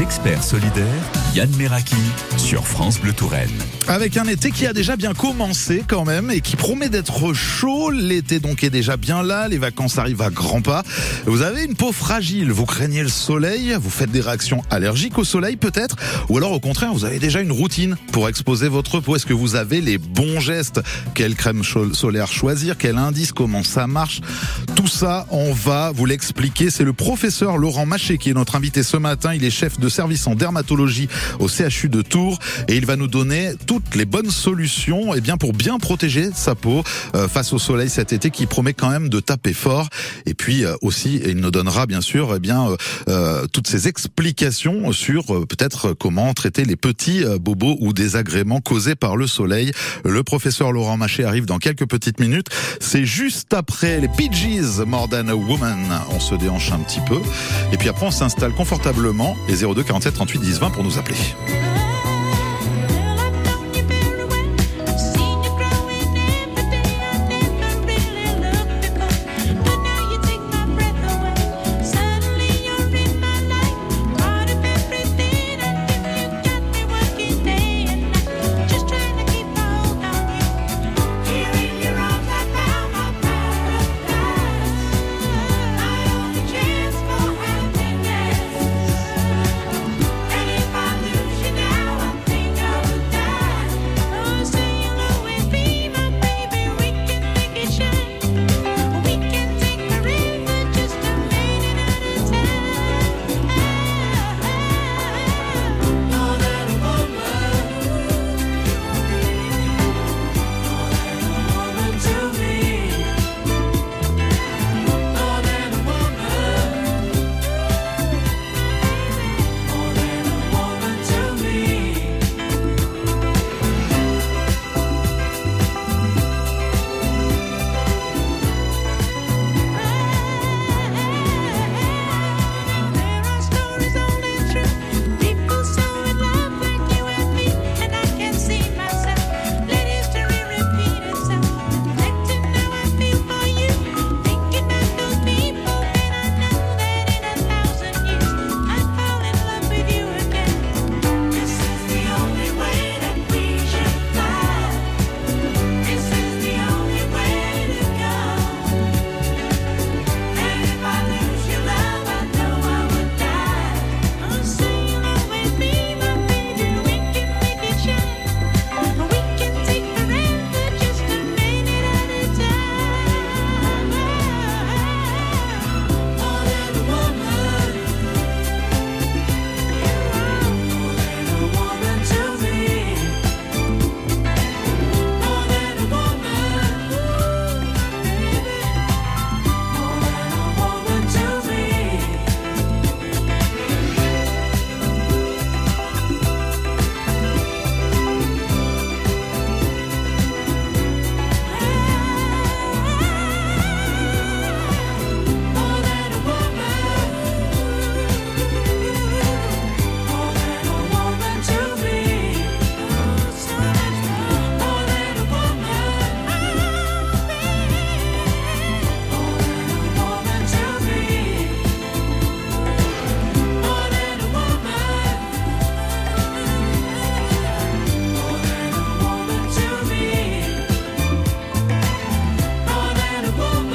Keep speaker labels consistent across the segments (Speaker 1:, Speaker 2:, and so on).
Speaker 1: Experts solidaires, Yann Meraki sur France Bleu Touraine.
Speaker 2: Avec un été qui a déjà bien commencé quand même et qui promet d'être chaud. L'été donc est déjà bien là, les vacances arrivent à grands pas. Vous avez une peau fragile, vous craignez le soleil, vous faites des réactions allergiques au soleil peut-être, ou alors au contraire vous avez déjà une routine pour exposer votre peau. Est-ce que vous avez les bons gestes? Quelle crème solaire choisir? Quel indice? Comment ça marche? Tout ça, on va vous l'expliquer. C'est le professeur Laurent Maché qui est notre invité ce matin. Il est chef service en dermatologie au CHU de Tours et il va nous donner toutes les bonnes solutions et eh bien pour bien protéger sa peau euh, face au soleil cet été qui promet quand même de taper fort et puis euh, aussi il nous donnera bien sûr eh bien euh, toutes ces explications sur peut-être comment traiter les petits bobos ou désagréments causés par le soleil. Le professeur Laurent Maché arrive dans quelques petites minutes. C'est juste après les Pidgeys More Than a Woman. On se déhanche un petit peu et puis après on s'installe confortablement et 02 47 38 10 20 pour nous appeler.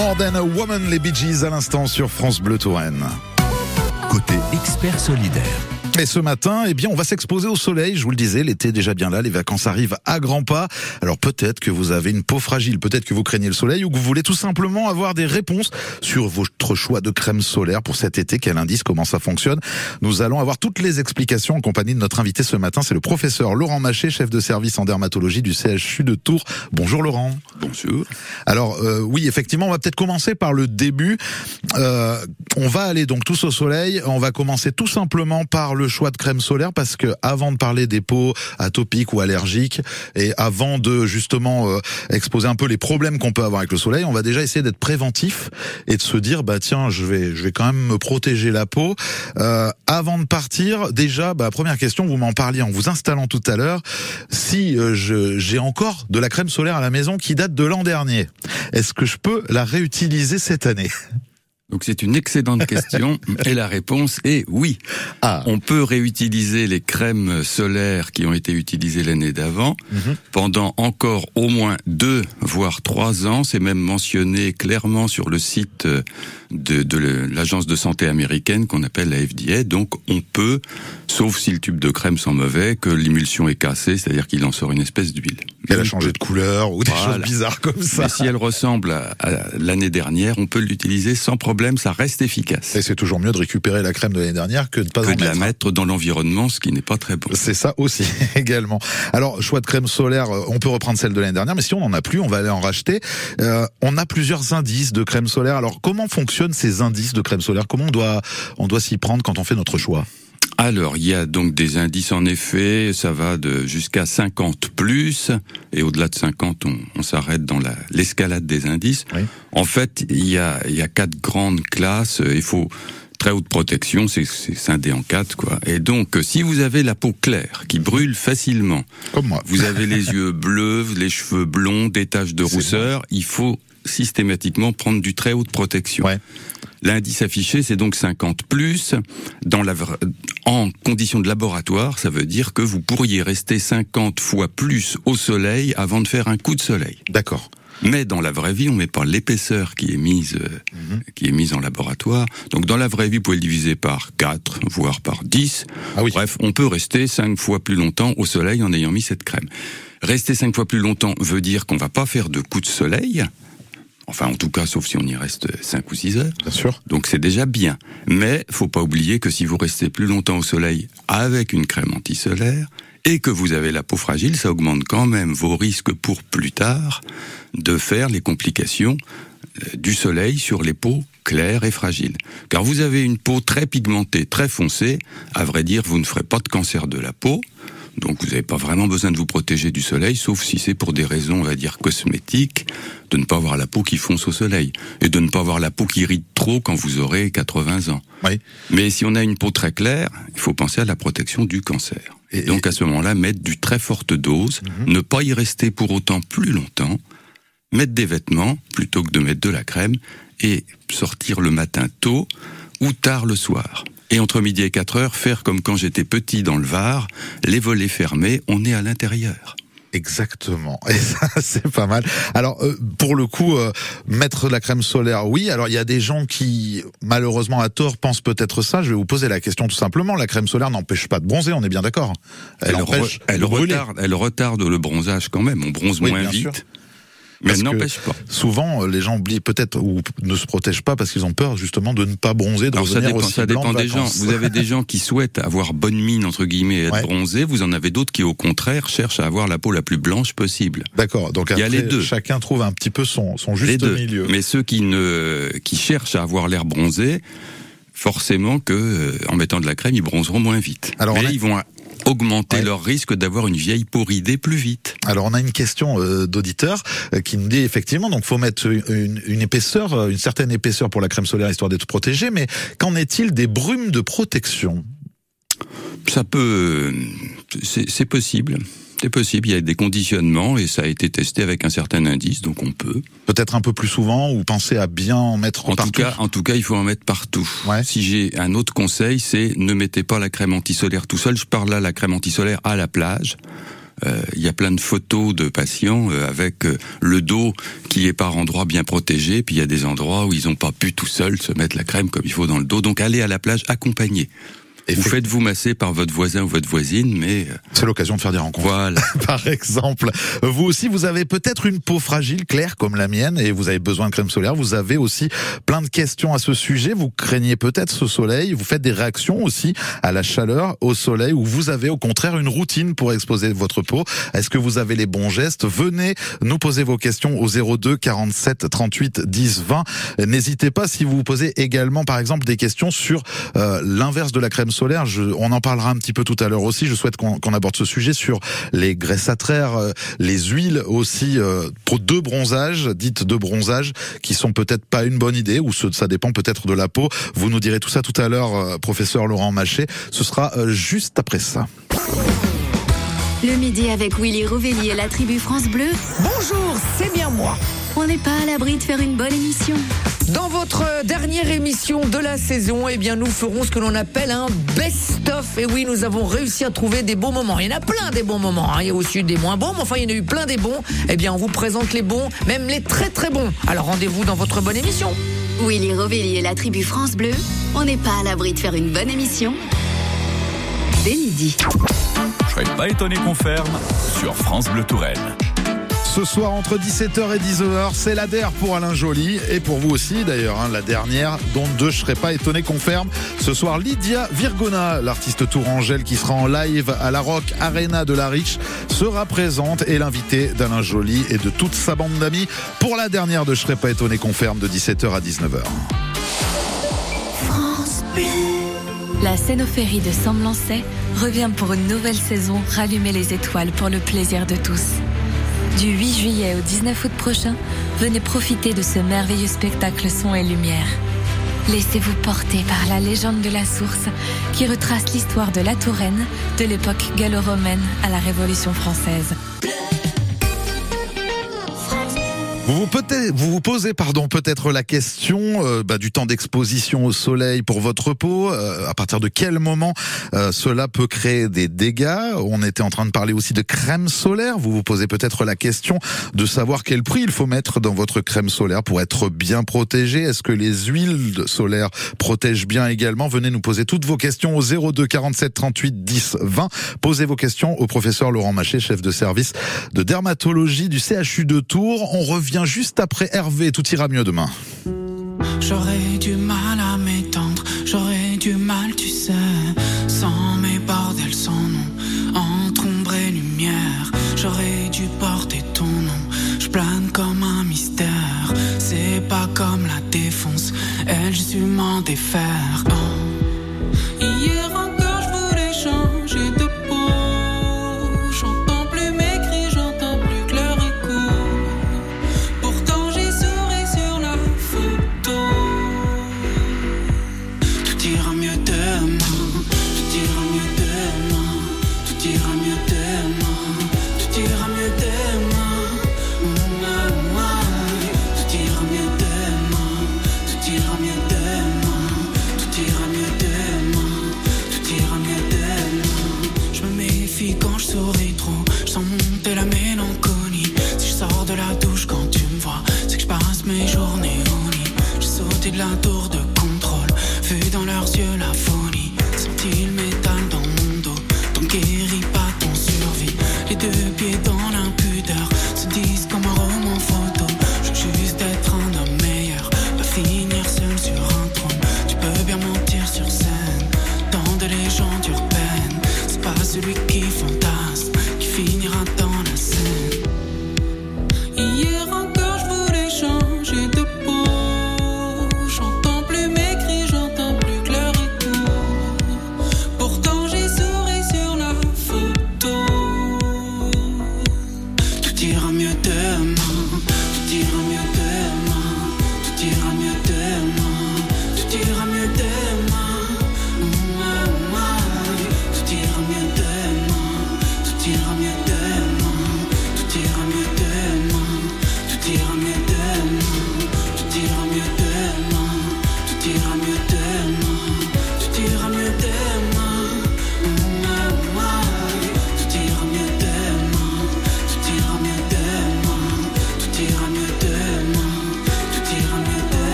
Speaker 2: More Than a Woman, les Bee Gees à l'instant sur France Bleu Touraine.
Speaker 1: Côté expert solidaire.
Speaker 2: Et ce matin, eh bien, on va s'exposer au soleil. Je vous le disais, l'été est déjà bien là, les vacances arrivent à grands pas. Alors peut-être que vous avez une peau fragile, peut-être que vous craignez le soleil ou que vous voulez tout simplement avoir des réponses sur votre choix de crème solaire pour cet été. Quel indice, comment ça fonctionne Nous allons avoir toutes les explications en compagnie de notre invité ce matin. C'est le professeur Laurent Maché, chef de service en dermatologie du CHU de Tours. Bonjour Laurent.
Speaker 3: Bonjour.
Speaker 2: Alors euh, oui, effectivement, on va peut-être commencer par le début. Euh, on va aller donc tous au soleil. On va commencer tout simplement par le choix de crème solaire parce que avant de parler des peaux atopiques ou allergiques et avant de justement euh, exposer un peu les problèmes qu'on peut avoir avec le soleil, on va déjà essayer d'être préventif et de se dire bah tiens je vais je vais quand même me protéger la peau. Euh, avant de partir, déjà bah première question, vous m'en parliez en vous installant tout à l'heure. Si euh, j'ai encore de la crème solaire à la maison qui date de l'an dernier, est-ce que je peux la réutiliser cette année?
Speaker 3: Donc c'est une excellente question et la réponse est oui.
Speaker 2: Ah.
Speaker 3: On peut réutiliser les crèmes solaires qui ont été utilisées l'année d'avant
Speaker 2: Mhm.
Speaker 3: pendant encore au moins deux voire trois ans. C'est même mentionné clairement sur le site de, de l'agence de santé américaine qu'on appelle la FDA. Donc on peut, sauf si le tube de crème sent mauvais, que l'émulsion est cassée, c'est-à-dire qu'il en sort une espèce d'huile.
Speaker 2: Elle a changé de couleur ou des
Speaker 3: Voilà.
Speaker 2: choses bizarres comme ça.
Speaker 3: Mais si elle ressemble à, à l'année dernière, on peut l'utiliser sans problème, ça reste efficace.
Speaker 2: Et c'est toujours mieux de récupérer la crème de l'année dernière que de pas
Speaker 3: que
Speaker 2: en
Speaker 3: de la
Speaker 2: mettre.
Speaker 3: mettre dans l'environnement, ce qui n'est pas très bon.
Speaker 2: C'est ça aussi également. Alors choix de crème solaire, euh, on peut reprendre celle de l'année dernière, mais si on n'en a plus, on va aller en racheter. Euh, on a plusieurs indices de crème solaire. Alors comment fonctionnent ces indices de crème solaire? Comment on doit on doit s'y prendre quand on fait notre choix?
Speaker 3: Alors, il y a donc des indices en effet, ça va de jusqu'à 50 plus, et au-delà de 50, on, on s'arrête dans la- l'escalade des indices.
Speaker 2: Oui.
Speaker 3: En fait, il y a, il y a quatre grandes classes, il faut très haute protection, c'est scindé en quatre, quoi. Et donc, si vous avez la peau claire, qui brûle facilement,
Speaker 2: Comme moi.
Speaker 3: vous avez les yeux bleus, les cheveux blonds, des taches de rousseur, il faut systématiquement prendre du très haute protection.
Speaker 2: Ouais.
Speaker 3: L'indice affiché, c'est donc 50 plus. Dans la, en conditions de laboratoire, ça veut dire que vous pourriez rester 50 fois plus au soleil avant de faire un coup de soleil.
Speaker 2: D'accord.
Speaker 3: Mais dans la vraie vie, on met pas l'épaisseur qui est mise, euh,
Speaker 2: Mhm.
Speaker 3: qui est mise en laboratoire. Donc dans la vraie vie, vous pouvez le diviser par 4, voire par 10.
Speaker 2: Ah oui.
Speaker 3: Bref, on peut rester 5 fois plus longtemps au soleil en ayant mis cette crème. Rester 5 fois plus longtemps veut dire qu'on va pas faire de coup de soleil. Enfin, en tout cas, sauf si on y reste 5 ou 6 heures.
Speaker 2: Bien sûr.
Speaker 3: Donc c'est déjà bien. Mais faut pas oublier que si vous restez plus longtemps au soleil avec une crème anti-solaire et que vous avez la peau fragile, ça augmente quand même vos risques pour plus tard de faire les complications euh, du soleil sur les peaux claires et fragiles. Car vous avez une peau très pigmentée, très foncée, à vrai dire, vous ne ferez pas de cancer de la peau. Donc vous n'avez pas vraiment besoin de vous protéger du soleil, sauf si c'est pour des raisons, on va dire, cosmétiques, de ne pas avoir la peau qui fonce au soleil, et de ne pas avoir la peau qui irrite trop quand vous aurez 80 ans.
Speaker 2: Oui.
Speaker 3: Mais si on a une peau très claire, il faut penser à la protection du cancer.
Speaker 2: Et-
Speaker 3: donc à ce moment-là, mettre du très forte dose, ne pas y rester pour autant plus longtemps, mettre des vêtements plutôt que de mettre de la crème, et sortir le matin tôt ou tard le soir. Et entre midi et 4 heures, faire comme quand j'étais petit dans le Var, les volets fermés, on est à l'intérieur.
Speaker 2: Exactement. Et ça, c'est pas mal. Alors, euh, pour le coup, euh, mettre de la crème solaire, oui. Alors, il y a des gens qui, malheureusement, à tort, pensent peut-être ça. Je vais vous poser la question tout simplement. La crème solaire n'empêche pas de bronzer, on est bien d'accord. Elle, empêche
Speaker 3: retarde, elle retarde le bronzage quand même. On bronze
Speaker 2: Oui,
Speaker 3: moins vite,
Speaker 2: sûr.
Speaker 3: Mais n'empêche pas.
Speaker 2: Souvent, euh, les gens oublient peut-être ou ne se protègent pas parce qu'ils ont peur justement de ne pas bronzer, de
Speaker 3: Alors ça dépend,
Speaker 2: aussi
Speaker 3: ça
Speaker 2: blanc
Speaker 3: dépend
Speaker 2: de
Speaker 3: des gens. Vous avez des gens qui souhaitent avoir bonne mine entre guillemets et être
Speaker 2: Ouais.
Speaker 3: bronzés. Vous en avez d'autres qui au contraire cherchent à avoir la peau la plus blanche possible.
Speaker 2: D'accord. Donc
Speaker 3: Il y a les deux.
Speaker 2: chacun trouve un petit peu son, son juste
Speaker 3: les deux.
Speaker 2: milieu.
Speaker 3: Mais ceux qui ne qui cherchent à avoir l'air bronzé, forcément que euh, en mettant de la crème, ils bronzeront moins vite.
Speaker 2: Alors,
Speaker 3: Mais
Speaker 2: on a-
Speaker 3: ils vont augmenter
Speaker 2: Ouais.
Speaker 3: leur risque d'avoir une vieille ridée plus vite.
Speaker 2: Alors on a une question euh, d'auditeur euh, qui nous dit effectivement donc faut mettre une, une épaisseur, euh, une certaine épaisseur pour la crème solaire histoire d'être protégé. Mais qu'en est-il des brumes de protection?
Speaker 3: Ça peut, c'est possible. C'est possible, il y a des conditionnements et ça a été testé avec un certain indice, donc on peut.
Speaker 2: Peut-être un peu plus souvent ou penser à bien en mettre
Speaker 3: En tout, cas, en tout cas, il faut en mettre partout.
Speaker 2: Ouais.
Speaker 3: Si j'ai un autre conseil, c'est ne mettez pas la crème antisolaire tout seul. Je parle là la crème antisolaire à la plage. Euh, Il y a plein de photos de patients euh, avec euh, le dos qui est par endroits bien protégé, puis il y a des endroits où ils n'ont pas pu tout seuls se mettre la crème comme il faut dans le dos. Donc allez à la plage accompagné.
Speaker 2: Et
Speaker 3: Vous
Speaker 2: fait-
Speaker 3: faites vous masser par votre voisin ou votre voisine, mais euh,
Speaker 2: C'est l'occasion de faire des rencontres.
Speaker 3: voilà.
Speaker 2: Par exemple, vous aussi, vous avez peut-être une peau fragile, claire comme la mienne, et vous avez besoin de crème solaire. Vous avez aussi plein de questions à ce sujet. Vous craignez peut-être ce soleil. Vous faites des réactions aussi à la chaleur, au soleil, ou vous avez au contraire une routine pour exposer votre peau. Est-ce que vous avez les bons gestes? Venez nous poser vos questions au 02 47 38 10 20. N'hésitez pas si vous vous posez également, par exemple, des questions sur euh, l'inverse de la crème solaire. Je, on en parlera un petit peu tout à l'heure aussi. Je souhaite qu'on qu'on aborde ce sujet sur les graisses à traire, euh, les huiles aussi euh, pour de bronzage, dites de bronzage, qui sont peut-être pas une bonne idée ou ce- ça dépend peut-être de la peau. Vous nous direz tout ça tout à l'heure, euh, professeur Laurent Maché. Ce sera euh, juste après ça.
Speaker 4: Le midi avec Willy Rovelli et la tribu France Bleu,
Speaker 5: Bonjour, c'est bien moi.
Speaker 4: On n'est pas à l'abri de faire une bonne émission.
Speaker 5: Dans votre dernière émission de la saison, eh bien, nous ferons ce que l'on appelle un best-of. Et oui, nous avons réussi à trouver des bons moments. Il y en a plein des bons moments. hein. Il y a aussi des moins bons, mais enfin, il y en a eu plein des bons. Eh bien, on vous présente les bons, même les très très bons. Alors, rendez-vous dans votre bonne émission.
Speaker 4: Willy Rovelli et la tribu France Bleu, on n'est pas à l'abri de faire une bonne émission dès midi.
Speaker 1: Je serais pas étonné qu'on ferme sur France Bleu Touraine.
Speaker 2: Ce soir entre 17h et 19h, c'est la DER pour Alain Joly et pour vous aussi d'ailleurs, hein, la dernière dont deux, je serais pas étonné qu'on. Ce soir, Lydia Virgona, l'artiste tourangelle qui sera en live à la Rock Arena de la Riche, sera présente et l'invité d'Alain Joly et de toute sa bande d'amis pour la dernière de Je serais pas étonné qu'on ferme de 17h à 19h.
Speaker 6: La scénophérie de Semblancet revient pour une nouvelle saison rallumer les étoiles pour le plaisir de tous. Du 8 juillet au 19 août prochain, venez profiter de ce merveilleux spectacle son et lumière. Laissez-vous porter par la légende de la source qui retrace l'histoire de la Touraine de l'époque gallo-romaine à la Révolution française.
Speaker 2: Vous vous, posez pardon peut-être la question euh, bah, du temps d'exposition au soleil pour votre peau. euh, à partir de quel moment euh, cela peut créer des dégâts? On était en train de parler aussi de crème solaire. Vous vous posez peut-être la question de savoir quel prix il faut mettre dans votre crème solaire pour être bien protégé. Est-ce que les huiles solaires protègent bien également? Venez nous poser toutes vos questions au 02 47 38 10 20. Posez vos questions au professeur Laurent Maché, chef de service de dermatologie du CHU de Tours. On revient juste après Hervé. Tout ira mieux demain.
Speaker 7: J'aurais du mal à m'étendre, j'aurais du mal, tu sais, sans mes bordels, sans nom, entre ombre et lumière. J'aurais dû porter ton nom, je plane comme un mystère. C'est pas comme la défonce, elle, je m'en défaire.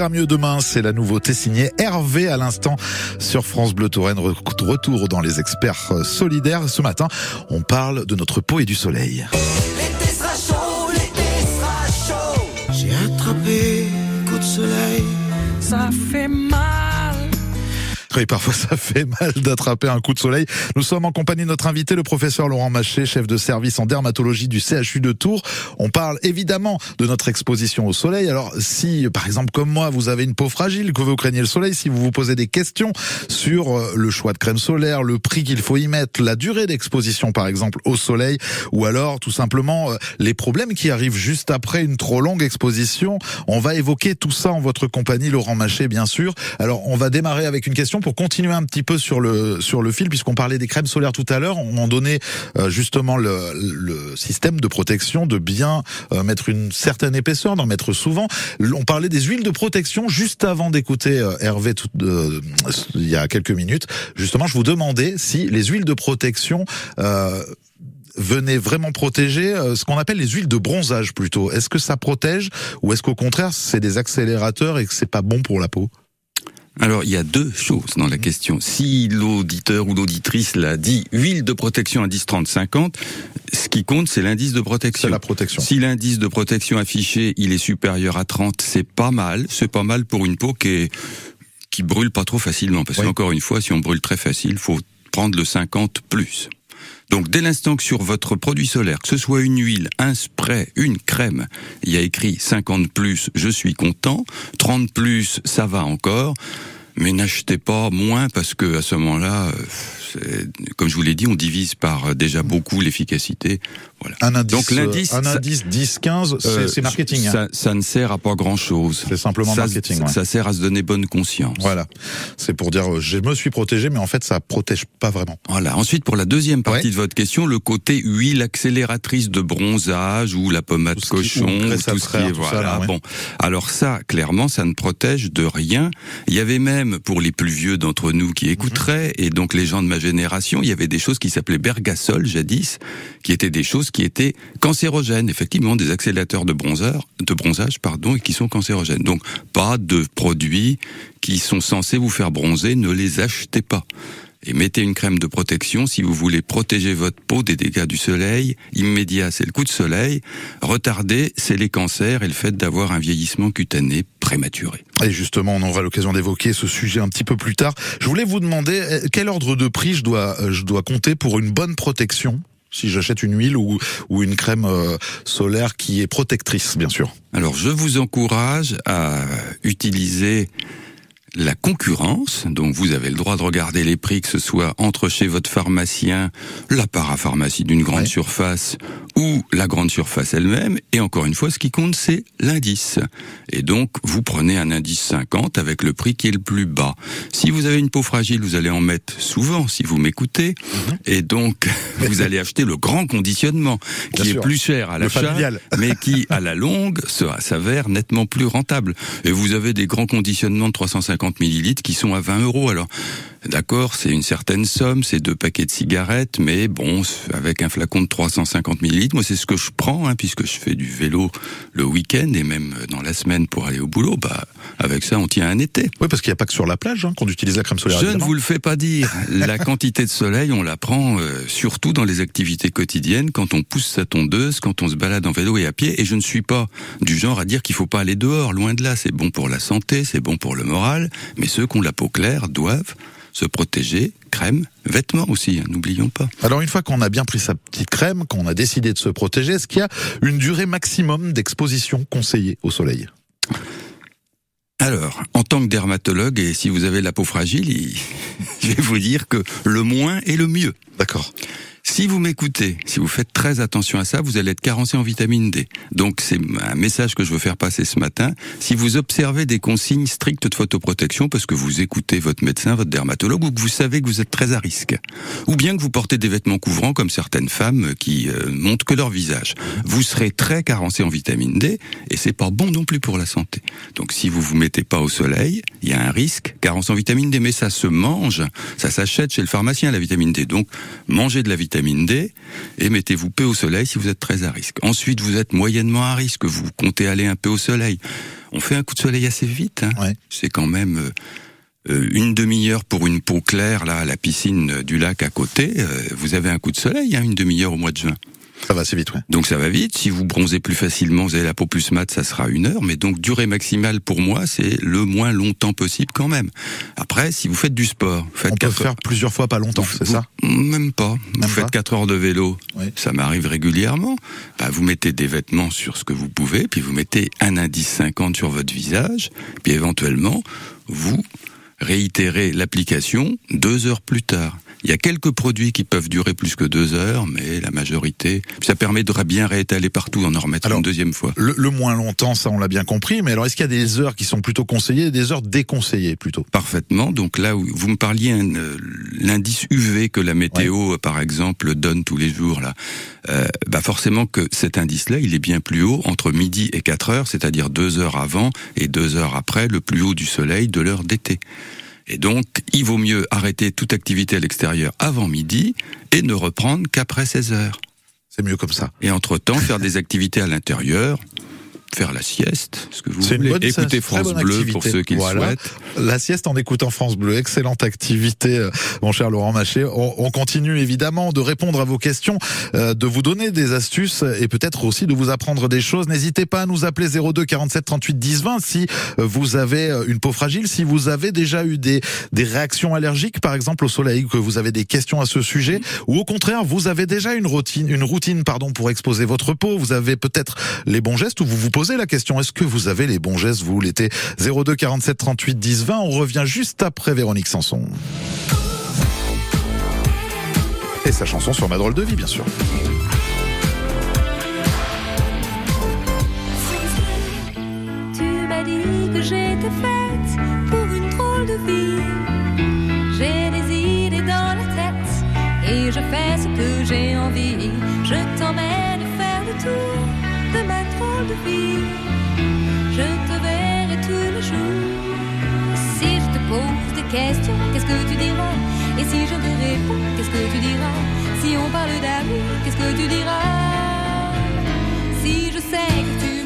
Speaker 7: Ira mieux demain, c'est la
Speaker 2: nouveauté signée Hervé à l'instant sur France Bleu Touraine. Re- Retour dans les experts euh, solidaires. Ce matin, on parle de notre peau et du soleil.
Speaker 7: J'ai attrapé un coup de soleil, ça fait.
Speaker 2: Oui, parfois ça fait mal d'attraper un coup de soleil. Nous sommes en compagnie de notre invité, le professeur Laurent Maché, chef de service en dermatologie du CHU de Tours. On parle évidemment de notre exposition au soleil. Alors si, par exemple, comme moi, vous avez une peau fragile, que vous craignez le soleil, si vous vous posez des questions sur euh, le choix de crème solaire, le prix qu'il faut y mettre, la durée d'exposition, par exemple, au soleil, ou alors tout simplement euh, les problèmes qui arrivent juste après une trop longue exposition, on va évoquer tout ça en votre compagnie, Laurent Maché, bien sûr. Alors, on va démarrer avec une question pour continuer un petit peu sur le sur le fil, puisqu'on parlait des crèmes solaires tout à l'heure. On donnait euh, justement le, le, système de protection, de bien euh, mettre une certaine épaisseur, d'en mettre souvent. On parlait des huiles de protection juste avant d'écouter euh, Hervé tout, il y a quelques minutes. Justement, je vous demandais si les huiles de protection venaient vraiment protéger ce qu'on appelle les huiles de bronzage plutôt. Est-ce que ça protège ou est-ce qu'au contraire c'est des accélérateurs et que c'est pas bon pour la peau?
Speaker 3: Alors, il y a deux choses dans la question. Si l'auditeur ou l'auditrice l'a dit, huile de protection indice 30-50, ce qui compte, c'est l'indice de protection.
Speaker 2: C'est la protection.
Speaker 3: Si l'indice de protection affiché, il est supérieur à 30, c'est pas mal. C'est pas mal pour une peau qui est, qui brûle pas trop facilement. Parce qu'encore une fois, si on brûle très facile, faut prendre le 50 plus. Donc dès l'instant que sur votre produit solaire, que ce soit une huile, un spray, une crème, il y a écrit 50 plus, je suis content, 30 plus, ça va encore, mais n'achetez pas moins parce que à ce moment-là, euh, comme je vous l'ai dit, on divise par euh, déjà beaucoup l'efficacité. Voilà.
Speaker 2: Un indice, Donc l'indice, un indice 10-15, euh, c'est marketing.
Speaker 3: Hein. Ça, ça, ne sert à pas grand-chose.
Speaker 2: C'est simplement
Speaker 3: ça,
Speaker 2: marketing.
Speaker 3: Ça,
Speaker 2: ouais.
Speaker 3: ça, sert à se donner bonne conscience.
Speaker 2: Voilà. C'est pour dire, je me suis protégé, mais en fait, ça protège pas vraiment.
Speaker 3: Voilà. Ensuite, pour la deuxième partie ouais. de votre question, le côté huile accélératrice de bronzage ou la pommade cochon,
Speaker 2: tout
Speaker 3: ce qui est, voilà. Ça, là, ouais. Bon. Alors ça, clairement, ça ne protège de rien. Il y avait même, pour les plus vieux d'entre nous qui écouteraient, mm -hmm. et donc les gens de ma génération, il y avait des choses qui s'appelaient bergasol jadis, qui étaient des choses qui étaient cancérogènes, effectivement des accélérateurs de bronzeur, de bronzage, pardon, et qui sont cancérogènes. Donc pas de produits qui sont censés vous faire bronzer, ne les achetez pas. Et mettez une crème de protection si vous voulez protéger votre peau des dégâts du soleil. Immédiat, c'est le coup de soleil. Retardé, c'est les cancers et le fait d'avoir un vieillissement cutané prématuré.
Speaker 2: Et justement, on aura l'occasion d'évoquer ce sujet un petit peu plus tard. Je voulais vous demander quel ordre de prix je dois je dois compter pour une bonne protection si j'achète une huile ou, ou une crème euh, solaire qui est protectrice, bien sûr?
Speaker 3: Alors, je vous encourage à utiliser la concurrence, donc vous avez le droit de regarder les prix, que ce soit entre chez votre pharmacien, la parapharmacie d'une grande ouais. surface ou la grande surface elle-même, et encore une fois, ce qui compte, c'est l'indice. Et donc, vous prenez un indice 50 avec le prix qui est le plus bas. Si vous avez une peau fragile, vous allez en mettre souvent, si vous m'écoutez, mmh. et donc, vous allez acheter le grand conditionnement, qui
Speaker 2: Bien
Speaker 3: est
Speaker 2: sûr.
Speaker 3: plus cher à l'achat, mais qui, à la longue, s'avère nettement plus rentable. Et vous avez des grands conditionnements de 350 50 millilitres qui sont à 20 euros. Alors, d'accord, c'est une certaine somme, c'est deux paquets de cigarettes, mais bon, avec un flacon de 350 millilitres, moi c'est ce que je prends, hein, puisque je fais du vélo le week-end et même dans la semaine pour aller au boulot. Bah, avec ça, on tient un été.
Speaker 2: Oui, parce qu'il n'y a pas que sur la plage hein, qu'on utilise la crème solaire.
Speaker 3: Je
Speaker 2: évidemment.
Speaker 3: ne vous le fais pas dire. la quantité de soleil, on la prend euh, surtout dans les activités quotidiennes, quand on pousse sa tondeuse, quand on se balade en vélo et à pied. Et je ne suis pas du genre à dire qu'il faut pas aller dehors. Loin de là, c'est bon pour la santé, c'est bon pour le moral. Mais ceux qui ont la peau claire doivent se protéger, crème, vêtements aussi, hein, n'oublions pas.
Speaker 2: Alors une fois qu'on a bien pris sa petite crème, qu'on a décidé de se protéger, est-ce qu'il y a une durée maximum d'exposition conseillée au soleil?
Speaker 3: Alors, en tant que dermatologue, et si vous avez la peau fragile, je vais vous dire que le moins est le mieux.
Speaker 2: D'accord.
Speaker 3: Si vous m'écoutez, si vous faites très attention à ça, vous allez être carencé en vitamine D. Donc c'est un message que je veux faire passer ce matin. Si vous observez des consignes strictes de photoprotection parce que vous écoutez votre médecin, votre dermatologue, ou que vous savez que vous êtes très à risque, ou bien que vous portez des vêtements couvrants comme certaines femmes qui euh, montrent que leur visage, vous serez très carencé en vitamine D et c'est pas bon non plus pour la santé. Donc si vous vous mettez pas au soleil, il y a un risque carence en vitamine D, mais ça se mange, ça s'achète chez le pharmacien la vitamine D. Donc mangez de la vitamine vitamine D et mettez-vous peu au soleil si vous êtes très à risque. Ensuite, vous êtes moyennement à risque, vous comptez aller un peu au soleil. On fait un coup de soleil assez vite. Hein.
Speaker 2: Ouais.
Speaker 3: C'est quand même euh, une demi-heure pour une peau claire là à la piscine du lac à côté. Euh, vous avez un coup de soleil, hein, une demi-heure au mois de juin.
Speaker 2: Ça va assez vite, ouais.
Speaker 3: Donc ça va vite. Si vous bronzez plus facilement, vous avez la peau plus mate, ça sera une heure. Mais donc durée maximale pour moi, c'est le moins longtemps possible quand même. Après, si vous faites du sport, vous faites
Speaker 2: On peut faire plusieurs fois pas longtemps, c'est ça?
Speaker 3: Même pas.
Speaker 2: Même
Speaker 3: vous faites 4 heures de vélo.
Speaker 2: Oui.
Speaker 3: Ça m'arrive régulièrement. Bah, vous mettez des vêtements sur ce que vous pouvez, puis vous mettez un indice 50 sur votre visage, puis éventuellement, vous réitérez l'application deux heures plus tard. Il y a quelques produits qui peuvent durer plus que deux heures, mais la majorité, ça permet de bien réétaler partout, en en remettre
Speaker 2: Alors,
Speaker 3: une deuxième fois.
Speaker 2: Le, le moins longtemps, ça on l'a bien compris, mais alors est-ce qu'il y a des heures qui sont plutôt conseillées et des heures déconseillées plutôt?
Speaker 3: Parfaitement. Donc là, où vous me parliez euh, l'indice UV que la météo, par exemple, donne tous les jours là. Euh, bah forcément que cet indice-là, il est bien plus haut entre midi et 4 heures, c'est-à-dire deux heures avant et deux heures après le plus haut du soleil de l'heure d'été. Et donc, il vaut mieux arrêter toute activité à l'extérieur avant midi et ne reprendre qu'après 16 heures.
Speaker 2: C'est mieux comme ça.
Speaker 3: Et entre-temps, faire des activités à l'intérieur, faire la sieste, ce que vous voulez.
Speaker 2: bonne- très
Speaker 3: France Bleu
Speaker 2: activité.
Speaker 3: pour ceux qui
Speaker 2: Voilà.
Speaker 3: le souhaitent.
Speaker 2: La sieste en écoutant France Bleu, excellente activité, euh, mon cher Laurent Maché. On, on continue évidemment de répondre à vos questions, euh, de vous donner des astuces et peut-être aussi de vous apprendre des choses. N'hésitez pas à nous appeler 02 47 38 10 20 si euh, vous avez euh, une peau fragile, si vous avez déjà eu des, des réactions allergiques, par exemple au soleil, que vous avez des questions à ce sujet, ou au contraire, vous avez déjà une routine, une routine pardon, pour exposer votre peau, vous avez peut-être les bons gestes ou vous vous posez la question, est-ce que vous avez les bons gestes, vous l'été? 02 47 38 10 20. On revient juste après Véronique Sanson. Et sa chanson sur ma drôle de vie, bien sûr.
Speaker 8: Tu m'as dit que j'étais faite pour une drôle de vie. J'ai des idées dans la tête et je fais ce que j'ai envie. Je te verrai tous les jours. Si je te pose des questions, qu'est-ce que tu diras? Et si je te réponds, qu'est-ce que tu diras? Si on parle d'amour, qu'est-ce que tu diras? Si je sais que tu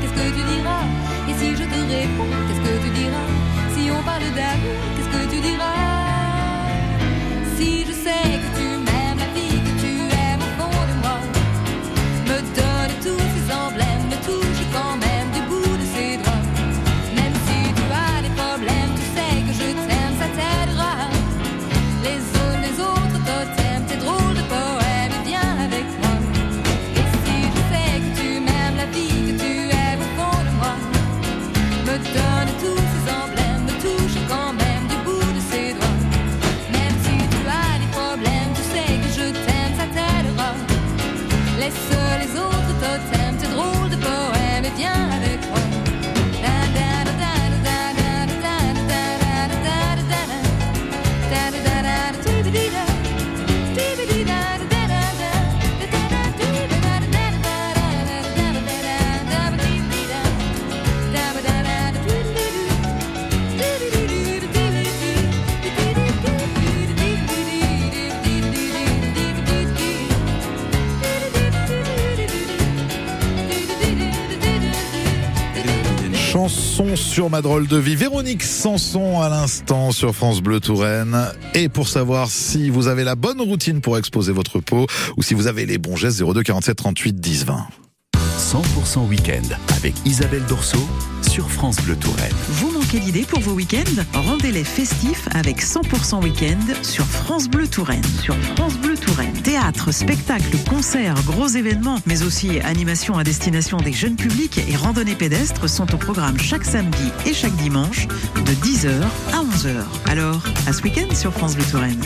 Speaker 8: qu'est-ce que tu diras? Et si je te réponds, qu'est-ce que tu diras? Si on parle d'amour, qu'est-ce que tu diras?
Speaker 2: Sur ma drôle de vie. Véronique Sanson à l'instant sur France Bleu Touraine. Et pour savoir si vous avez la bonne routine pour exposer votre peau ou si vous avez les bons gestes 02 47 38 10 20.
Speaker 1: 100% week-end avec Isabelle Dorso sur France Bleu Touraine.
Speaker 9: Vous manquez d'idées pour vos week-ends? Rendez-les festifs avec 100% week-end sur France Bleu Touraine. Sur France Bleu Touraine. Théâtre, spectacle, concerts, gros événements, mais aussi animation à destination des jeunes publics et randonnées pédestres sont au programme chaque samedi et chaque dimanche de 10h à 11h. Alors, à ce week-end sur France Bleu Touraine.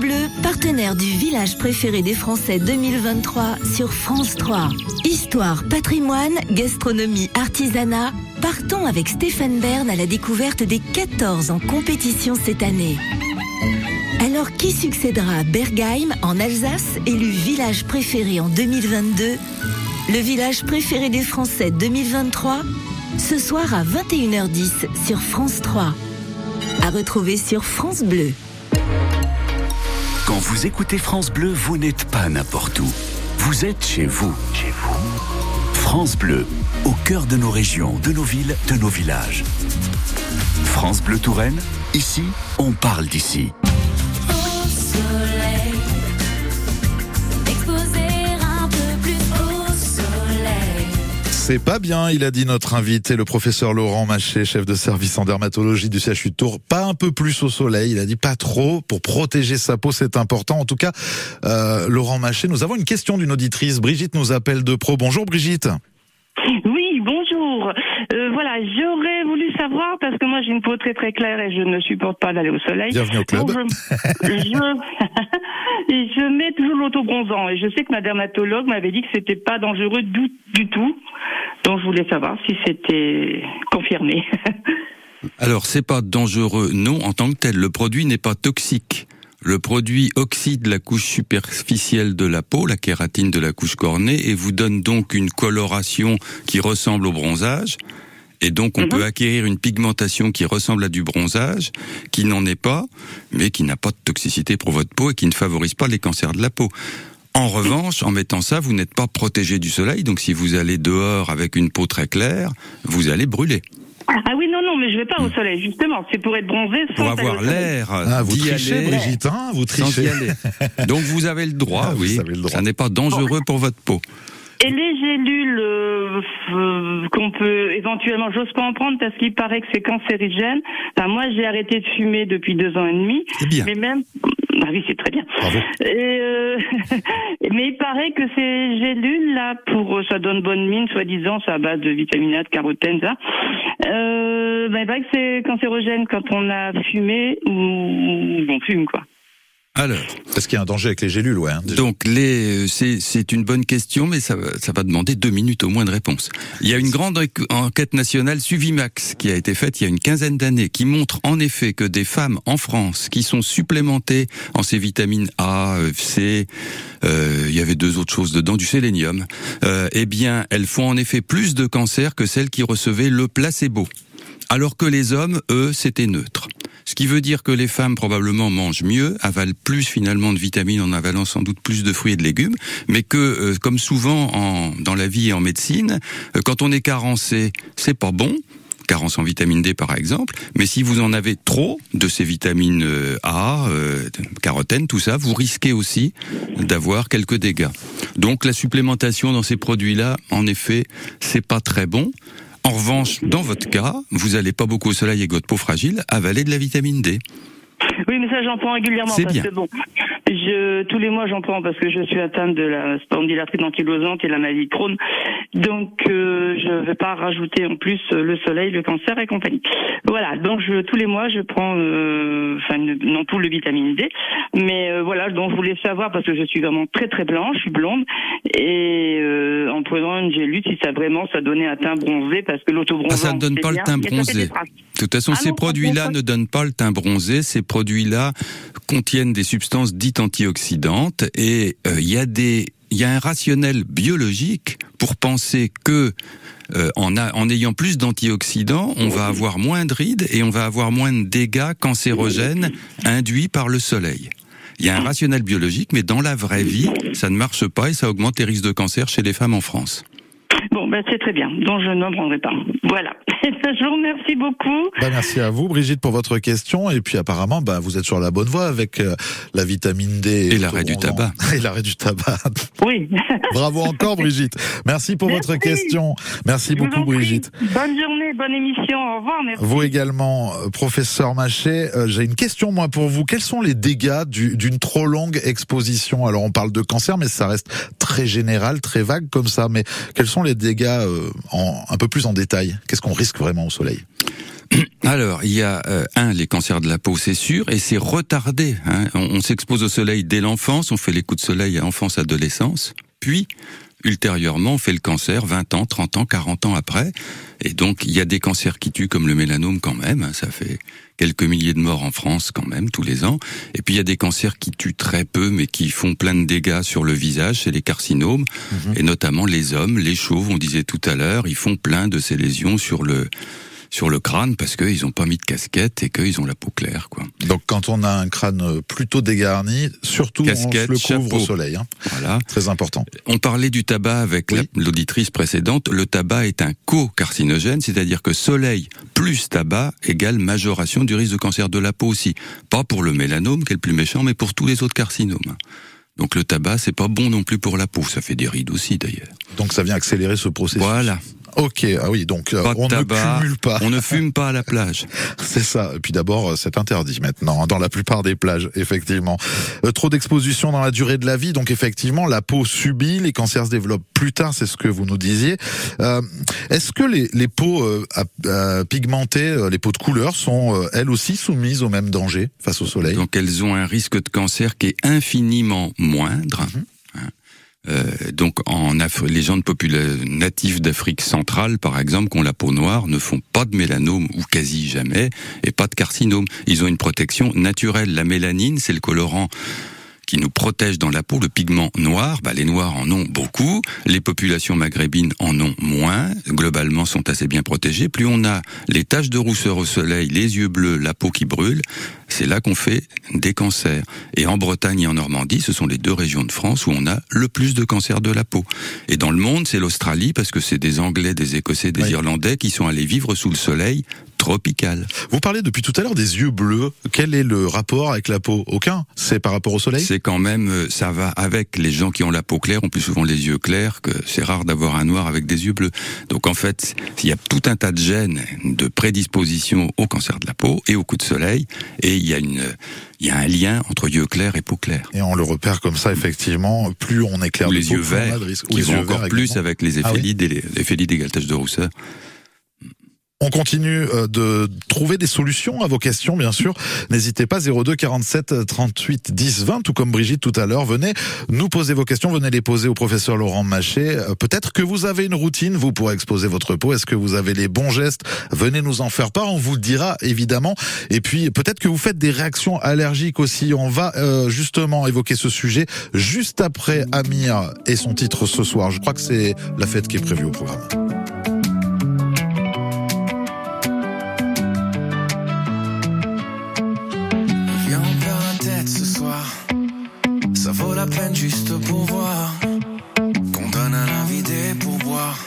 Speaker 10: Bleu, partenaire du village préféré des Français 2023 sur France 3. Histoire, patrimoine, gastronomie, artisanat. Partons avec Stéphane Bern à la découverte des 14 en compétition cette année. Alors qui succédera à Bergheim en Alsace, élu village préféré en 2022 Le village préféré des Français 2023 Ce soir à 21h10 sur France 3. À retrouver sur France Bleu.
Speaker 1: Quand vous écoutez France Bleu, vous n'êtes pas n'importe où. Vous êtes chez vous. Chez vous. France Bleu, au cœur de nos régions, de nos villes, de nos villages. France Bleu Touraine, ici, on parle d'ici.
Speaker 8: Au soleil,
Speaker 2: C'est pas bien, il a dit notre invité, le professeur Laurent Maché, chef de service en dermatologie du CHU de Tours. Pas un peu plus au soleil, il a dit pas trop. Pour protéger sa peau, c'est important. En tout cas, euh, Laurent Maché, nous avons une question d'une auditrice. Brigitte nous appelle de Pro. Bonjour Brigitte.
Speaker 11: Oui, bonjour. Euh, voilà, j'aurais savoir, parce que moi j'ai une peau très très claire et je ne supporte pas d'aller au soleil.
Speaker 2: Bienvenue au club.
Speaker 11: Donc, je, je, et je mets toujours l'autobronzant. Et je sais que ma dermatologue m'avait dit que c'était pas dangereux du, du tout. Donc je voulais savoir si c'était confirmé.
Speaker 3: Alors, c'est pas dangereux, non, en tant que tel. Le produit n'est pas toxique. Le produit oxyde la couche superficielle de la peau, la kératine de la couche cornée, et vous donne donc une coloration qui ressemble au bronzage. Et donc, on peut acquérir une pigmentation qui ressemble à du bronzage, qui n'en est pas, mais qui n'a pas de toxicité pour votre peau et qui ne favorise pas les cancers de la peau. En revanche, en mettant ça, vous n'êtes pas protégé du soleil, donc si vous allez dehors avec une peau très claire, vous allez brûler.
Speaker 11: ah oui, non, non, mais je vais pas au soleil, justement. C'est pour être bronzé
Speaker 3: Pour
Speaker 11: sans aller
Speaker 3: avoir l'air
Speaker 2: Ah, vous trichez
Speaker 3: aller
Speaker 2: Brigitte, hein Vous
Speaker 3: sans
Speaker 2: trichez.
Speaker 3: y aller. Donc vous avez le droit,
Speaker 2: Ah, vous
Speaker 3: oui.
Speaker 2: avez le droit.
Speaker 3: Ça n'est pas dangereux pour votre peau.
Speaker 11: Et les gélules euh, euh, qu'on peut éventuellement, j'ose pas en prendre parce qu'il paraît que c'est cancérigène. Enfin, moi, j'ai arrêté de fumer depuis deux ans et demi.
Speaker 3: C'est bien.
Speaker 11: Mais même, ah oui, c'est très bien.
Speaker 2: Bravo.
Speaker 11: Et euh, mais il paraît que ces gélules là, pour ça donne bonne mine, soi-disant, c'est à base de vitamine A, de carotène, ça. Euh, ben, il paraît que c'est cancérogène quand on a fumé ou on fume quoi.
Speaker 3: Alors,
Speaker 2: Est-ce qu'il y a un danger avec les gélules, ouais. hein,
Speaker 3: donc les, euh, c'est c'est une bonne question, mais ça, va- ça va demander deux minutes au moins de réponse. Il y a une grande enqu- enquête nationale Suvimax qui a été faite il y a une quinzaine d'années, qui montre en effet que des femmes en France qui sont supplémentées en ces vitamines A, euh, C, euh, il y avait deux autres choses dedans, du sélénium, euh, eh bien, elles font en effet plus de cancers que celles qui recevaient le placebo. Alors que les hommes, eux, c'était neutre. Ce qui veut dire que les femmes probablement mangent mieux, avalent plus finalement de vitamines en avalant sans doute plus de fruits et de légumes, mais que euh, comme souvent en, dans la vie et en médecine, euh, quand on est carencé, c'est pas bon. Carence en vitamine D par exemple, mais si vous en avez trop de ces vitamines euh, A, euh, carotène, tout ça, vous risquez aussi d'avoir quelques dégâts. Donc la supplémentation dans ces produits-là, en effet, c'est pas très bon. En revanche, dans votre cas, vous allez pas beaucoup au soleil avec votre peau fragile, avaler de la vitamine D.
Speaker 11: Oui, mais ça, j'en prends régulièrement
Speaker 3: C'est
Speaker 11: parce
Speaker 3: bien.
Speaker 11: que bon, je, tous les mois, j'en prends parce que je suis atteinte de la spondylarthrite ankylosante et la maladie de Crohn. Donc, euh, je vais pas rajouter en plus euh, le soleil, le cancer et compagnie. Voilà. Donc, je, tous les mois, je prends, euh, enfin, une ampoule de vitamine D. Mais euh, voilà, donc je voulais savoir parce que je suis vraiment très très blanche, je suis blonde, et euh, en prenant une gélule, si ça vraiment ça donnait un teint bronzé parce que l'autobronzant.
Speaker 3: Ah, ça ne donne pas le teint bronzé. De toute façon,
Speaker 11: Ah
Speaker 3: ces produits-là ne donnent pas le teint bronzé. Ces produits-là contiennent des substances dites antioxydantes et euh, il y a des il y a un rationnel biologique pour penser que euh, en, a- en ayant plus d'antioxydants, on va avoir moins de rides et on va avoir moins de dégâts cancérogènes induits par le soleil. Il y a un rationnel biologique, mais dans la vraie vie, ça ne marche pas et ça augmente les risques de cancer chez les femmes en France.
Speaker 11: Ben c'est très bien. Donc je n'en prendrai pas. Voilà. je vous remercie beaucoup.
Speaker 2: Bah, merci à vous, Brigitte, pour votre question. Et puis, apparemment, bah, vous êtes sur la bonne voie avec euh, la vitamine D.
Speaker 3: Et l'arrêt du
Speaker 2: l'autobronzant. Et l'arrêt du tabac.
Speaker 11: Oui.
Speaker 2: Bravo encore, Brigitte. Merci pour votre question. Merci
Speaker 11: Je
Speaker 2: beaucoup,
Speaker 11: prie.
Speaker 2: Brigitte.
Speaker 11: Bonne journée, bonne émission. Au revoir. Merci.
Speaker 2: Vous également, euh, professeur Machet, euh, j'ai une question moi pour vous. Quels sont les dégâts du- d'une trop longue exposition? Alors on parle de cancer, mais ça reste très général, très vague comme ça. Mais quels sont les dégâts euh, en, un peu plus en détail Qu'est-ce qu'on risque vraiment au soleil?
Speaker 3: Alors, il y a euh, un les cancers de la peau, c'est sûr, et c'est retardé. hein. On, on s'expose au soleil dès l'enfance, on fait les coups de soleil à enfance, adolescence, puis ultérieurement on fait le cancer 20 ans, 30 ans, 40 ans après. Et donc il y a des cancers qui tuent comme le mélanome quand même, hein, ça fait quelques milliers de morts en France quand même tous les ans. Et puis il y a des cancers qui tuent très peu mais qui font plein de dégâts sur le visage, c'est les carcinomes et notamment les hommes, les chauves, on disait tout à l'heure, ils font plein de ces lésions sur le sur le crâne parce qu'ils ont pas mis de casquette et qu'ils ont la peau claire quoi.
Speaker 2: Donc quand on a un crâne plutôt dégarni, surtout
Speaker 3: Casquette,
Speaker 2: on se le couvre
Speaker 3: chapeau.
Speaker 2: au soleil. hein.
Speaker 3: Voilà.
Speaker 2: Très important.
Speaker 3: On parlait du tabac avec la- l'auditrice précédente. Le tabac est un co-carcinogène, c'est-à-dire que soleil plus tabac égale majoration du risque de cancer de la peau aussi. Pas pour le mélanome, qui est le plus méchant, mais pour tous les autres carcinomes. Donc le tabac, c'est pas bon non plus pour la peau. Ça fait des rides aussi d'ailleurs.
Speaker 2: Donc ça vient accélérer ce processus.
Speaker 3: Voilà.
Speaker 2: Ok, ah oui, donc euh,
Speaker 3: Pas
Speaker 2: on
Speaker 3: tabac,
Speaker 2: ne cumule pas.
Speaker 3: on ne fume pas à la plage.
Speaker 2: C'est ça. Et puis d'abord, euh, c'est interdit maintenant hein, dans la plupart des plages, effectivement. Euh, trop d'exposition dans la durée de la vie, donc effectivement, la peau subit, les cancers se développent plus tard, c'est ce que vous nous disiez. Euh, Est-ce que les, les peaux euh, pigmentées, les peaux de couleur, sont elles aussi soumises au même danger face au soleil?
Speaker 3: Donc elles ont un risque de cancer qui est infiniment moindre. Hein. Euh, donc en Afri- les gens de natifs d'Afrique centrale, par exemple, qui ont la peau noire, ne font pas de mélanome ou quasi jamais, et pas de carcinome. Ils ont une protection naturelle. La mélanine, c'est le colorant qui nous protège dans la peau, le pigment noir, bah les noirs en ont beaucoup, les populations maghrébines en ont moins, globalement sont assez bien protégées. Plus on a les taches de rousseur au soleil, les yeux bleus, la peau qui brûle, c'est là qu'on fait des cancers. Et en Bretagne et en Normandie, ce sont les deux régions de France où on a le plus de cancers de la peau. Et dans le monde, c'est l'Australie, parce que c'est des Anglais, des Écossais, des
Speaker 2: Oui.
Speaker 3: Irlandais qui sont allés vivre sous le soleil tropical.
Speaker 2: Vous parlez depuis tout à l'heure des yeux bleus. Quel est le rapport avec la peau? Aucun. C'est par rapport au soleil?
Speaker 3: C'est quand même, euh, ça va avec les gens qui ont la peau claire, ont plus souvent les yeux clairs, que c'est rare d'avoir un noir avec des yeux bleus. Donc en fait, il y a tout un tas de gènes de prédisposition au cancer de la peau et au coup de soleil, et il y a une, il y a un lien entre yeux clairs et peau claire.
Speaker 2: Et on le repère comme ça, effectivement. Plus on éclaire
Speaker 3: les
Speaker 2: peau,
Speaker 3: yeux
Speaker 2: plus on a
Speaker 3: verts, qui
Speaker 2: les
Speaker 3: vont
Speaker 2: yeux
Speaker 3: encore
Speaker 2: verts
Speaker 3: plus avec les
Speaker 2: Ah oui.
Speaker 3: éphélides et les éphélides égale taches de rousseur.
Speaker 2: On continue euh, de trouver des solutions à vos questions, bien sûr. N'hésitez pas, 02 47 38 10 20, tout comme Brigitte tout à l'heure. Venez nous poser vos questions, venez les poser au professeur Laurent Maché. Euh, Peut-être que vous avez une routine, vous pourrez exposer votre peau. Est-ce que vous avez les bons gestes? Venez nous en faire part, on vous dira évidemment. Et puis peut-être que vous faites des réactions allergiques aussi. On va euh, justement évoquer ce sujet juste après Amir et son titre ce soir. Je crois que c'est la fête qui est prévue au programme.
Speaker 12: Peine juste pour voir. Qu'on donne à la vie des pourboires.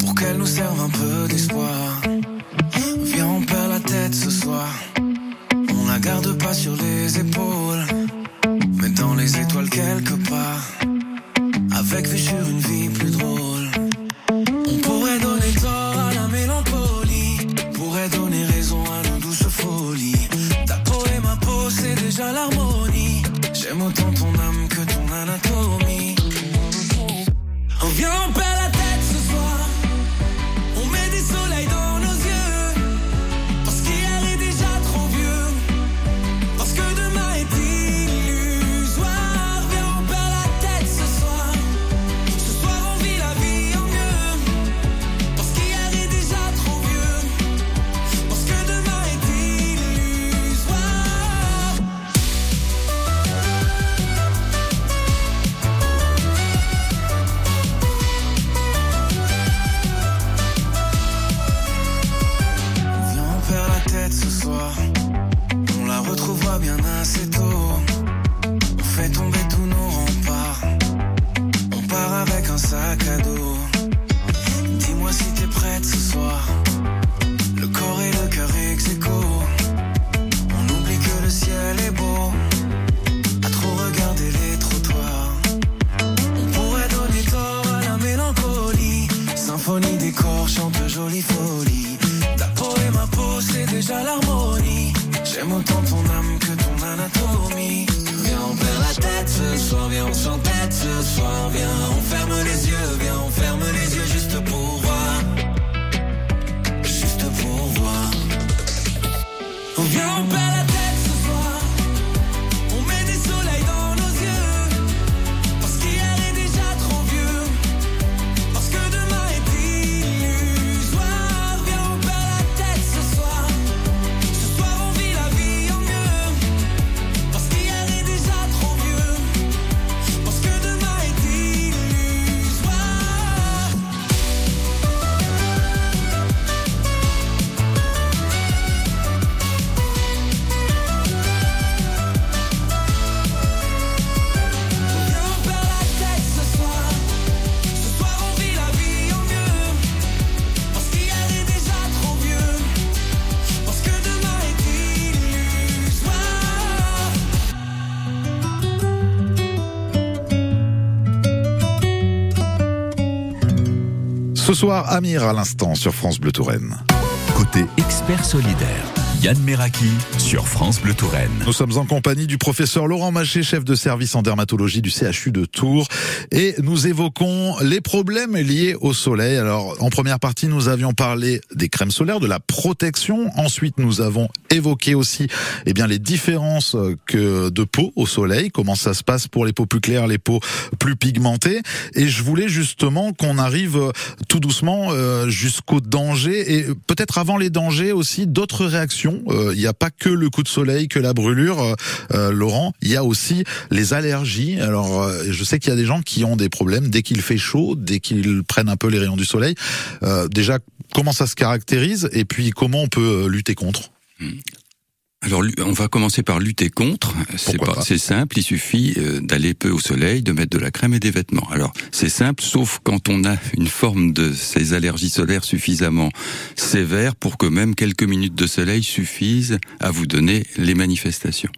Speaker 12: Pour qu'elle nous serve un peu d'espoir. Viens, on perd la tête ce soir. On la garde pas sur les épaules. Mais dans les étoiles quelque part. Avec vue sur une vie plus drôle. Ce soir,
Speaker 2: Amir à l'instant sur France Bleu Touraine.
Speaker 1: Côté expert solidaire, Yann Meraki sur France Bleu Touraine.
Speaker 2: Nous sommes en compagnie du professeur Laurent Maché, chef de service en dermatologie du CHU de Tours, et nous évoquons les problèmes liés au soleil. Alors, en première partie, nous avions parlé des crèmes solaires, de la protection. Ensuite, nous avons évoqué aussi, eh bien, les différences que de peau au soleil, comment ça se passe pour les peaux plus claires, les peaux plus pigmentées. Et je voulais justement qu'on arrive tout doucement euh, jusqu'au danger et peut-être avant les dangers aussi d'autres réactions. Euh, Il n'y a pas que le coup de soleil, que la brûlure, euh, euh, Laurent. Il y a aussi les allergies. Alors, euh, je sais qu'il y a des gens qui ont des problèmes dès qu'il fait chaud, dès qu'ils prennent un peu les rayons du soleil. Euh, déjà, comment ça se caractérise et puis comment on peut lutter contre?
Speaker 3: Alors, on va commencer par lutter contre. C'est
Speaker 2: Pourquoi
Speaker 3: pas-
Speaker 2: pas
Speaker 3: c'est simple, il suffit euh, d'aller peu au soleil, de mettre de la crème et des vêtements. Alors, c'est simple, sauf quand on a une forme de ces allergies solaires suffisamment sévère pour que même quelques minutes de soleil suffisent à vous donner les manifestations.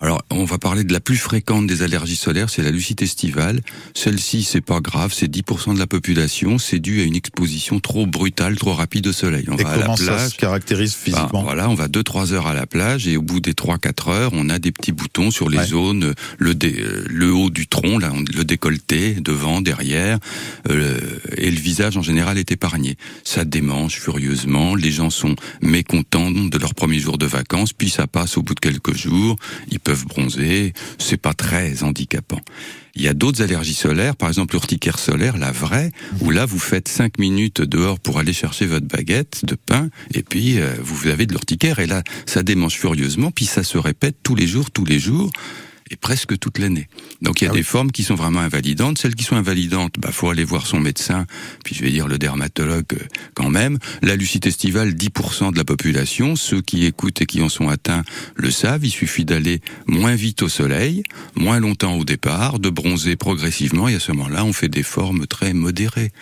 Speaker 3: Alors, on va parler de la plus fréquente des allergies solaires, c'est la lucite estivale. Celle-ci, c'est pas grave, c'est 10% de la population, c'est dû à une exposition trop brutale, trop rapide au soleil. On
Speaker 2: Et
Speaker 3: va à la
Speaker 2: comment ça
Speaker 3: plage.
Speaker 2: se caractérise
Speaker 3: Bah,
Speaker 2: physiquement
Speaker 3: voilà, on va 2-3 heures à la plage et au bout des 3-4 heures, on a des petits boutons sur les
Speaker 2: Ouais.
Speaker 3: zones, le, dé- euh, le haut du tronc, là, le décolleté, devant, derrière, euh, et le visage en général est épargné. Ça démange furieusement, les gens sont mécontents de leur premier jour de vacances, puis ça passe au bout de quelques jours, ils peuvent bronzer, c'est pas très handicapant. Il y a d'autres allergies solaires, par exemple l'urticaire solaire, la vraie, où là vous faites 5 minutes dehors pour aller chercher votre baguette de pain, et puis euh, vous avez de l'urticaire, et là ça démange furieusement, puis ça se répète tous les jours, tous les jours, et presque toute l'année. Donc il y a
Speaker 2: Ah
Speaker 3: des
Speaker 2: oui.
Speaker 3: formes qui sont vraiment invalidantes. Celles qui sont invalidantes, bah faut aller voir son médecin, puis je vais dire le dermatologue euh, quand même. La lucite estivale, 10% de la population, ceux qui écoutent et qui en sont atteints le savent. Il suffit d'aller moins vite au soleil, moins longtemps au départ, de bronzer progressivement, et à ce moment-là, on fait des formes très modérées,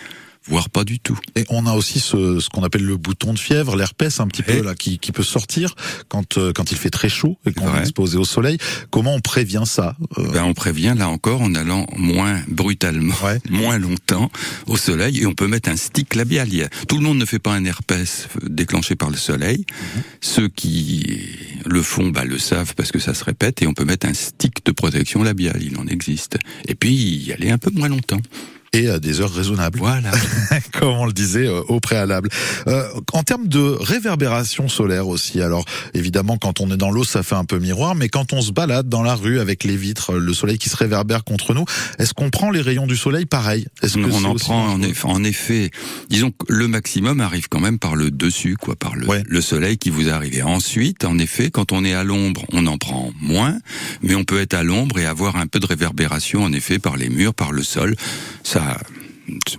Speaker 3: voire pas du tout.
Speaker 2: Et on a aussi ce, ce qu'on appelle le bouton de fièvre, l'herpès un petit
Speaker 3: Ouais.
Speaker 2: peu là, qui, qui peut sortir quand euh, quand il fait très chaud et qu'on est exposé au soleil. Comment on prévient ça Euh,
Speaker 3: Ben, on prévient là encore en allant moins brutalement,
Speaker 2: Ouais.
Speaker 3: moins longtemps au soleil et on peut mettre un stick labial. Tout le monde ne fait pas un herpès euh, déclenché par le soleil. Ceux qui le font ben, le savent parce que ça se répète et on peut mettre un stick de protection labiale. Il en existe. Et puis y aller un peu moins longtemps.
Speaker 2: Et à des heures raisonnables.
Speaker 3: Voilà.
Speaker 2: comme on le disait euh, au préalable. Euh, en termes de réverbération solaire aussi, alors évidemment quand on est dans l'eau ça fait un peu miroir, mais quand on se balade dans la rue avec les vitres, le soleil qui se réverbère contre nous, est-ce qu'on prend les rayons du soleil pareil? Est-ce que
Speaker 3: on en prend en effet, en effet. Disons que le maximum arrive quand même par le dessus, quoi, par le,
Speaker 2: Ouais.
Speaker 3: le soleil qui vous arrive. Et ensuite, en effet, quand on est à l'ombre, on en prend moins, mais on peut être à l'ombre et avoir un peu de réverbération, en effet, par les murs, par le sol. Ça,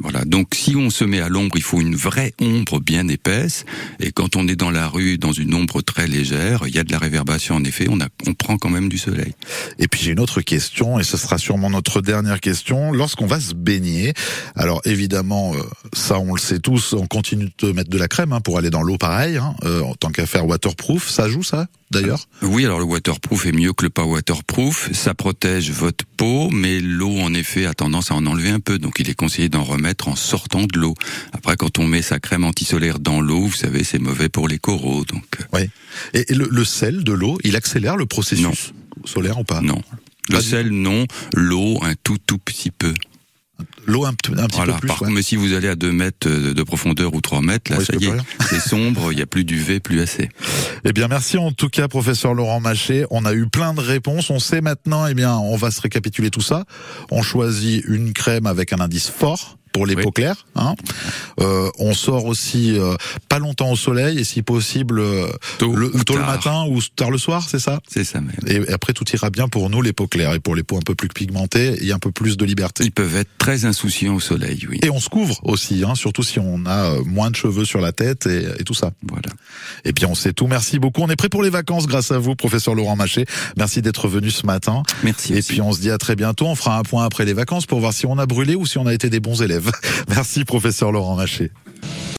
Speaker 3: voilà. Donc, si on se met à l'ombre, il faut une vraie ombre bien épaisse. Et quand on est dans la rue, dans une ombre très légère, il y a de la réverbération. En effet, on, a, on prend quand même du soleil.
Speaker 2: Et puis j'ai une autre question, et ce sera sûrement notre dernière question. Lorsqu'on va se baigner, alors évidemment, euh, ça on le sait tous, on continue de mettre de la crème hein, pour aller dans l'eau pareil, hein, euh, en tant qu'à faire waterproof, ça joue ça? D'ailleurs
Speaker 3: Oui, alors le waterproof est mieux que le pas waterproof. Ça protège votre peau, mais l'eau, en effet, a tendance à en enlever un peu. Donc il est conseillé d'en remettre en sortant de l'eau. Après, quand on met sa crème antisolaire dans l'eau, vous savez, c'est mauvais pour les coraux. Donc euh,
Speaker 2: Et, et le, le sel de l'eau, il accélère le processus solaire ou pas?
Speaker 3: Non. Le sel, non. L'eau, un tout, tout petit peu.
Speaker 2: L'eau un, un petit
Speaker 3: Voilà.
Speaker 2: peu plus.
Speaker 3: Par
Speaker 2: ouais.
Speaker 3: contre, mais si vous allez à 2 mètres de de profondeur ou 3 mètres, là, ça y est, c'est sombre, il n'y a plus d'UV, plus assez.
Speaker 2: Eh bien, merci en tout cas, professeur Laurent Maché. On a eu plein de réponses. On sait maintenant, eh bien, on va se récapituler tout ça. On choisit une crème avec un indice fort pour les
Speaker 3: Oui.
Speaker 2: peaux claires. Hein. Euh, on sort aussi euh, pas longtemps au soleil et si possible euh,
Speaker 3: Tôt
Speaker 2: le, tôt matin ou tard le soir, c'est ça?
Speaker 3: C'est ça même.
Speaker 2: et après tout ira bien pour nous les peaux claires et pour les peaux un peu plus pigmentées, il y a un peu plus de liberté.
Speaker 3: Ils peuvent être très insouciants au soleil, oui.
Speaker 2: Et on se couvre aussi, hein, surtout si on a euh, moins de cheveux sur la tête et, et tout ça.
Speaker 3: Voilà.
Speaker 2: Eh bien, on sait tout. Merci beaucoup. On est prêt pour les vacances grâce à vous, professeur Laurent Maché. Merci d'être venu ce matin.
Speaker 3: Merci.
Speaker 2: Et
Speaker 3: aussi.
Speaker 2: puis, on se dit à très bientôt. On fera un point après les vacances pour voir si on a brûlé ou si on a été des bons élèves. Merci, professeur Laurent Maché.